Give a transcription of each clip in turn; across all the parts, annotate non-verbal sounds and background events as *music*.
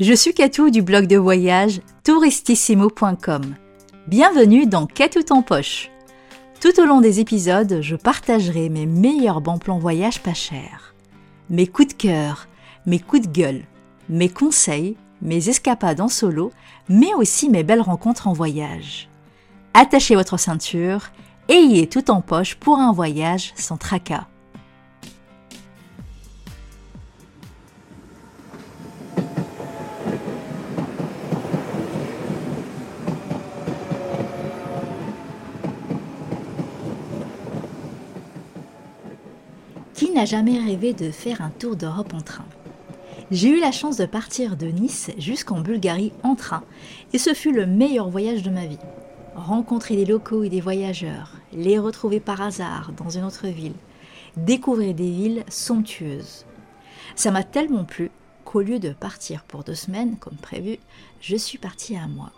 Je suis Katou du blog de voyage touristissimo.com. Bienvenue dans Katou en poche. Tout au long des épisodes, je partagerai mes meilleurs bons plans voyage pas chers, mes coups de cœur, mes coups de gueule, mes conseils, mes escapades en solo, mais aussi mes belles rencontres en voyage. Attachez votre ceinture, ayez tout en poche pour un voyage sans tracas. Qui n'a jamais rêvé de faire un tour d'Europe en train? J'ai eu la chance de partir de Nice jusqu'en Bulgarie en train et ce fut le meilleur voyage de ma vie. Rencontrer des locaux et des voyageurs, les retrouver par hasard dans une autre ville, découvrir des villes somptueuses. Ça m'a tellement plu qu'au lieu de partir pour deux semaines comme prévu, je suis partie un mois.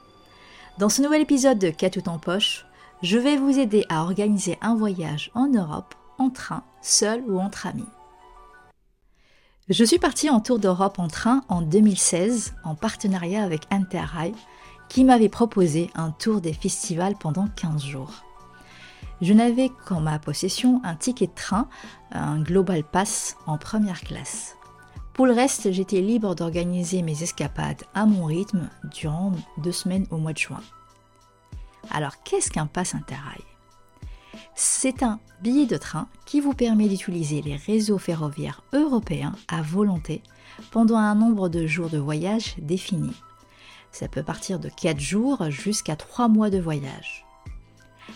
Dans ce nouvel épisode de Qu'a tout en poche, je vais vous aider à organiser un voyage en Europe en train, seul ou entre amis. Je suis partie en tour d'Europe en train en 2016 en partenariat avec Interrail qui m'avait proposé un tour des festivals pendant 15 jours. Je n'avais qu'en ma possession un ticket de train, un Global Pass en première classe. Pour le reste, j'étais libre d'organiser mes escapades à mon rythme durant deux semaines au mois de juin. Alors, qu'est-ce qu'un pass Interrail? C'est un billet de train qui vous permet d'utiliser les réseaux ferroviaires européens à volonté pendant un nombre de jours de voyage défini. Ça peut partir de 4 jours jusqu'à 3 mois de voyage.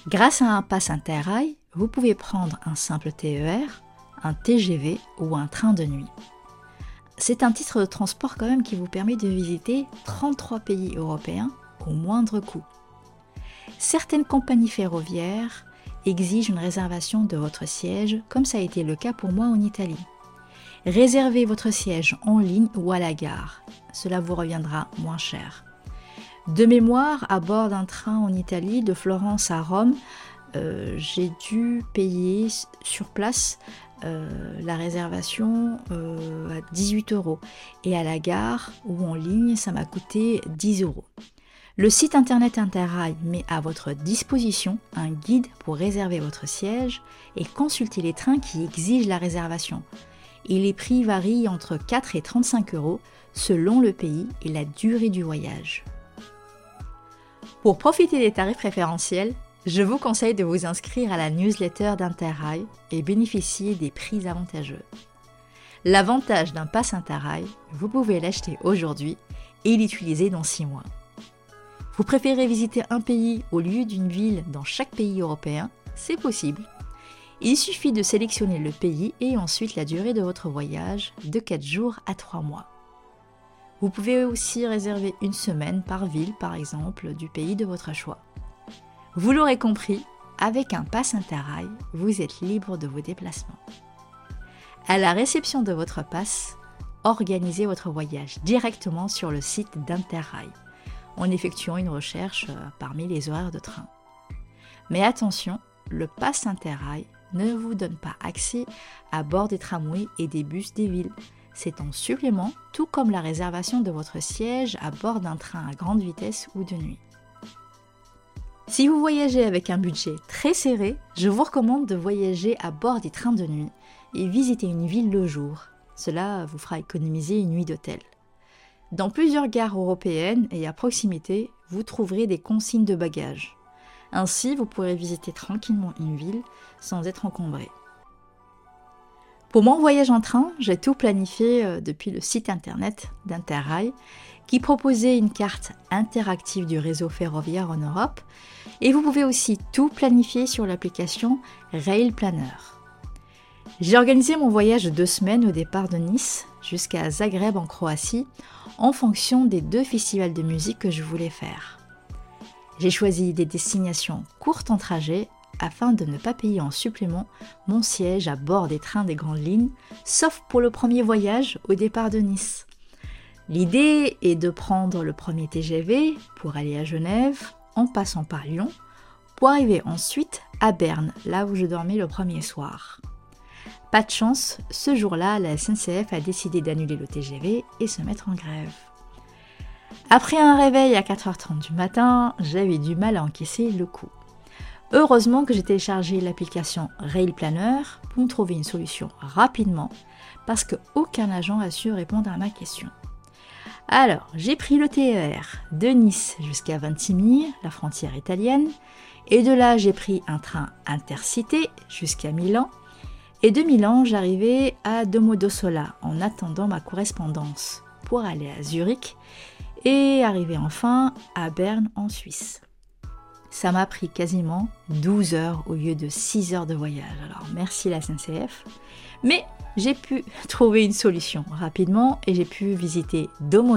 Grâce à un pass interrail, vous pouvez prendre un simple TER, un TGV ou un train de nuit. C'est un titre de transport quand même qui vous permet de visiter 33 pays européens au moindre coût. Certaines compagnies ferroviaires exige une réservation de votre siège, comme ça a été le cas pour moi en Italie. Réservez votre siège en ligne ou à la gare. Cela vous reviendra moins cher. De mémoire, à bord d'un train en Italie, de Florence à Rome, euh, j'ai dû payer sur place euh, la réservation euh, à 18 euros. Et à la gare ou en ligne, ça m'a coûté 10 euros. Le site internet Interrail met à votre disposition un guide pour réserver votre siège et consulter les trains qui exigent la réservation. Et les prix varient entre 4 et 35 euros selon le pays et la durée du voyage. Pour profiter des tarifs préférentiels, je vous conseille de vous inscrire à la newsletter d'Interrail et bénéficier des prix avantageux. L'avantage d'un pass Interrail, vous pouvez l'acheter aujourd'hui et l'utiliser dans 6 mois. Vous préférez visiter un pays au lieu d'une ville dans chaque pays européen? C'est possible. Il suffit de sélectionner le pays et ensuite la durée de votre voyage de 4 jours à 3 mois. Vous pouvez aussi réserver une semaine par ville, par exemple, du pays de votre choix. Vous l'aurez compris, avec un pass Interrail, vous êtes libre de vos déplacements. À la réception de votre passe, organisez votre voyage directement sur le site d'Interrail en effectuant une recherche euh, parmi les horaires de train. Mais attention, le pass Interrail ne vous donne pas accès à bord des tramways et des bus des villes. C'est en supplément, tout comme la réservation de votre siège à bord d'un train à grande vitesse ou de nuit. Si vous voyagez avec un budget très serré, je vous recommande de voyager à bord des trains de nuit et visiter une ville le jour. Cela vous fera économiser une nuit d'hôtel. Dans plusieurs gares européennes et à proximité, vous trouverez des consignes de bagages. Ainsi, vous pourrez visiter tranquillement une ville sans être encombré. Pour mon voyage en train, j'ai tout planifié euh, depuis le site internet d'Interrail qui proposait une carte interactive du réseau ferroviaire en Europe et vous pouvez aussi tout planifier sur l'application Rail Planner. J'ai organisé mon voyage de deux semaines au départ de Nice jusqu'à Zagreb en Croatie en fonction des deux festivals de musique que je voulais faire. J'ai choisi des destinations courtes en trajet afin de ne pas payer en supplément mon siège à bord des trains des grandes lignes, sauf pour le premier voyage au départ de Nice. L'idée est de prendre le premier TGV pour aller à Genève en passant par Lyon pour arriver ensuite à Berne, là où je dormais le premier soir. Pas de chance, ce jour-là, la SNCF a décidé d'annuler le TGV et se mettre en grève. Après un réveil à 4h30 du matin, j'avais du mal à encaisser le coup. Heureusement que j'ai téléchargé l'application Rail Planner pour trouver une solution rapidement parce qu'aucun agent a su répondre à ma question. Alors, j'ai pris le TER de Nice jusqu'à Ventimille, la frontière italienne, et de là j'ai pris un train intercité jusqu'à Milan, et de Milan j'arrivais à Domodossola en attendant ma correspondance pour aller à Zurich et arriver enfin à Berne en Suisse. Ça m'a pris quasiment 12 heures au lieu de 6 heures de voyage. Alors merci la SNCF. Mais j'ai pu *laughs* trouver une solution rapidement et j'ai pu visiter Domo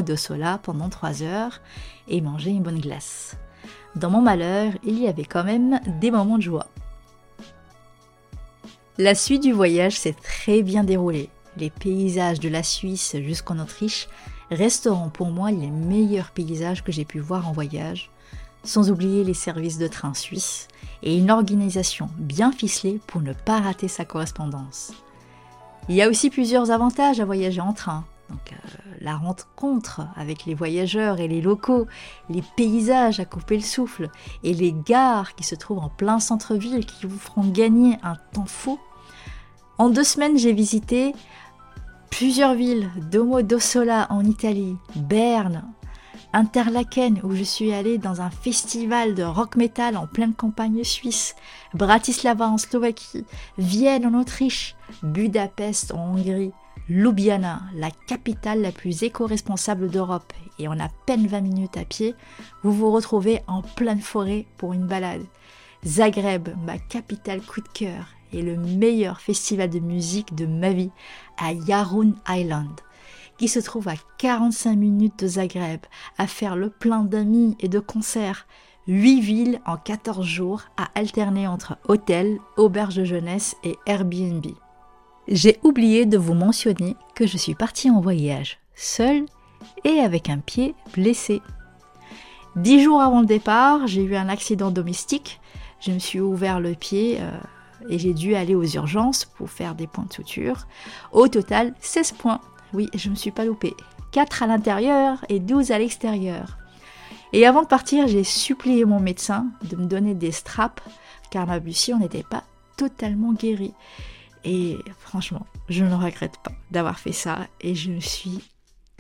pendant 3 heures et manger une bonne glace. Dans mon malheur, il y avait quand même des moments de joie. La suite du voyage s'est très bien déroulée. Les paysages de la Suisse jusqu'en Autriche resteront pour moi les meilleurs paysages que j'ai pu voir en voyage, sans oublier les services de train suisses et une organisation bien ficelée pour ne pas rater sa correspondance. Il y a aussi plusieurs avantages à voyager en train. Donc, euh, la rencontre avec les voyageurs et les locaux, les paysages à couper le souffle et les gares qui se trouvent en plein centre-ville qui vous feront gagner un temps fou. En deux semaines, j'ai visité plusieurs villes, Domo d'Ossola en Italie, Berne, Interlaken où je suis allée dans un festival de rock metal en pleine campagne suisse, Bratislava en Slovaquie, Vienne en Autriche, Budapest en Hongrie, Ljubljana, la capitale la plus éco-responsable d'Europe, et en à peine 20 minutes à pied, vous vous retrouvez en pleine forêt pour une balade. Zagreb, ma capitale coup de cœur, et le meilleur festival de musique de ma vie à Yarun Island qui se trouve à 45 minutes de Zagreb, à faire le plein d'amis et de concerts. 8 villes en 14 jours à alterner entre hôtels, auberges de jeunesse et Airbnb. J'ai oublié de vous mentionner que je suis partie en voyage seule et avec un pied blessé. Dix jours avant le départ, j'ai eu un accident domestique. Je me suis ouvert le pied euh, et j'ai dû aller aux urgences pour faire des points de suture. Au total, 16 points. Oui, je ne me suis pas loupée. 4 à l'intérieur et 12 à l'extérieur. Et avant de partir, j'ai supplié mon médecin de me donner des straps car ma blessure n'était pas totalement guérie. Et franchement, je ne regrette pas d'avoir fait ça et je me suis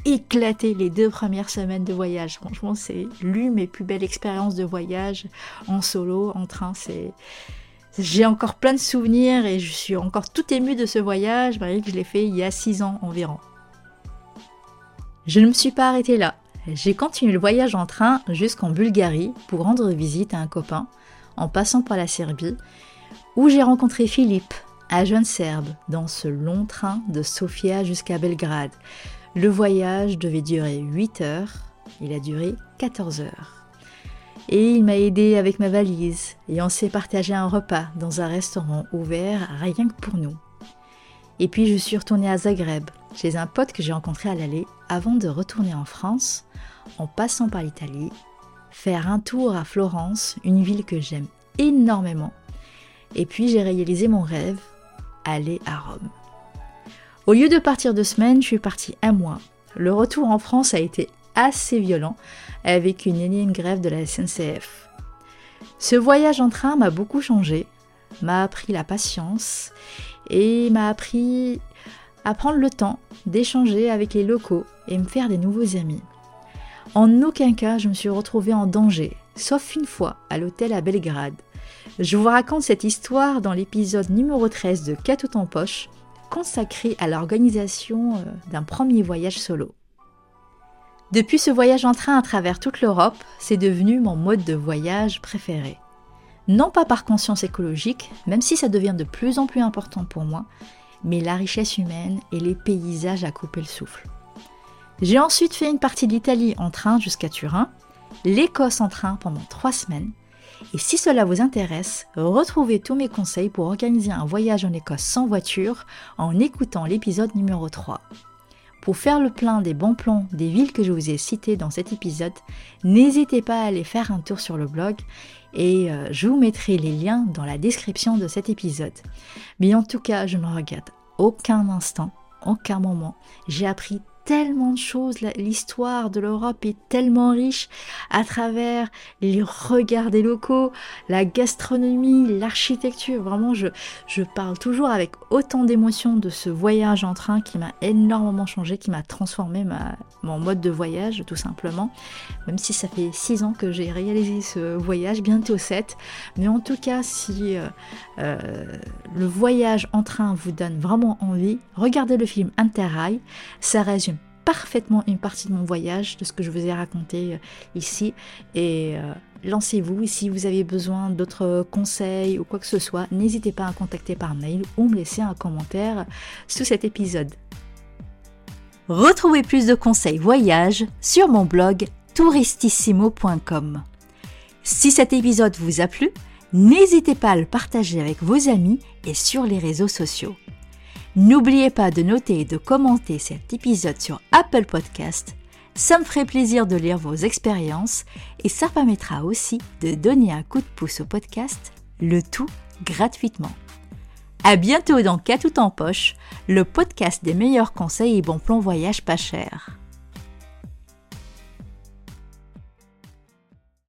éclatée les deux premières semaines de voyage. Franchement, c'est l'une mes plus belles expériences de voyage en solo, en train. C'est j'ai encore plein de souvenirs et je suis encore tout émue de ce voyage, malgré que je l'ai fait il y a six ans environ. Je ne me suis pas arrêtée là. J'ai continué le voyage en train jusqu'en Bulgarie pour rendre visite à un copain, en passant par la Serbie, où j'ai rencontré Philippe, un jeune Serbe, dans ce long train de Sofia jusqu'à Belgrade. Le voyage devait durer 8 heures, il a duré 14 heures. Et il m'a aidé avec ma valise, et on s'est partagé un repas dans un restaurant ouvert rien que pour nous. Et puis je suis retournée à Zagreb, chez un pote que j'ai rencontré à l'aller, avant de retourner en France, en passant par l'Italie, faire un tour à Florence, une ville que j'aime énormément. Et puis j'ai réalisé mon rêve, aller à Rome. Au lieu de partir deux semaines, je suis partie un mois. Le retour en France a été assez violent, avec une énième grève de la SNCF. Ce voyage en train m'a beaucoup changé, m'a appris la patience et m'a appris à prendre le temps d'échanger avec les locaux et me faire des nouveaux amis. En aucun cas je me suis retrouvée en danger, sauf une fois à l'hôtel à Belgrade. Je vous raconte cette histoire dans l'épisode numéro 13 de Catout en poche, consacré à l'organisation euh, d'un premier voyage solo. Depuis ce voyage en train à travers toute l'Europe, c'est devenu mon mode de voyage préféré non pas par conscience écologique, même si ça devient de plus en plus important pour moi, mais la richesse humaine et les paysages à couper le souffle. J'ai ensuite fait une partie de l'Italie en train jusqu'à Turin, l'Écosse en train pendant trois semaines, et si cela vous intéresse, retrouvez tous mes conseils pour organiser un voyage en Écosse sans voiture en écoutant l'épisode numéro 3. Pour faire le plein des bons plans des villes que je vous ai citées dans cet épisode, n'hésitez pas à aller faire un tour sur le blog et euh, je vous mettrai les liens dans la description de cet épisode. Mais en tout cas, je ne regrette aucun instant, aucun moment. J'ai appris tellement de choses. L'histoire de l'Europe est tellement riche à travers les regards des locaux, la gastronomie, l'architecture. Vraiment, je, je parle toujours avec autant d'émotion de ce voyage en train qui m'a énormément changé, qui m'a transformé ma, mon mode de voyage, tout simplement. Même si ça fait six ans que j'ai réalisé ce voyage, bientôt 7. Mais en tout cas, si euh, euh, le voyage en train vous donne vraiment envie, regardez le film Interrail. Ça résume parfaitement une partie de mon voyage, de ce que je vous ai raconté euh, ici. Et euh, lancez-vous. Si vous avez besoin d'autres conseils ou quoi que ce soit, n'hésitez pas à contacter par mail ou me laisser un commentaire sous cet épisode. Retrouvez plus de conseils voyage sur mon blog touristissimo.com. Si cet épisode vous a plu, n'hésitez pas à le partager avec vos amis et sur les réseaux sociaux. N'oubliez pas de noter et de commenter cet épisode sur Apple Podcast. Ça me ferait plaisir de lire vos expériences et ça permettra aussi de donner un coup de pouce au podcast, le tout gratuitement. À bientôt dans Cas tout en poche, le podcast des meilleurs conseils et bons plans voyage pas cher.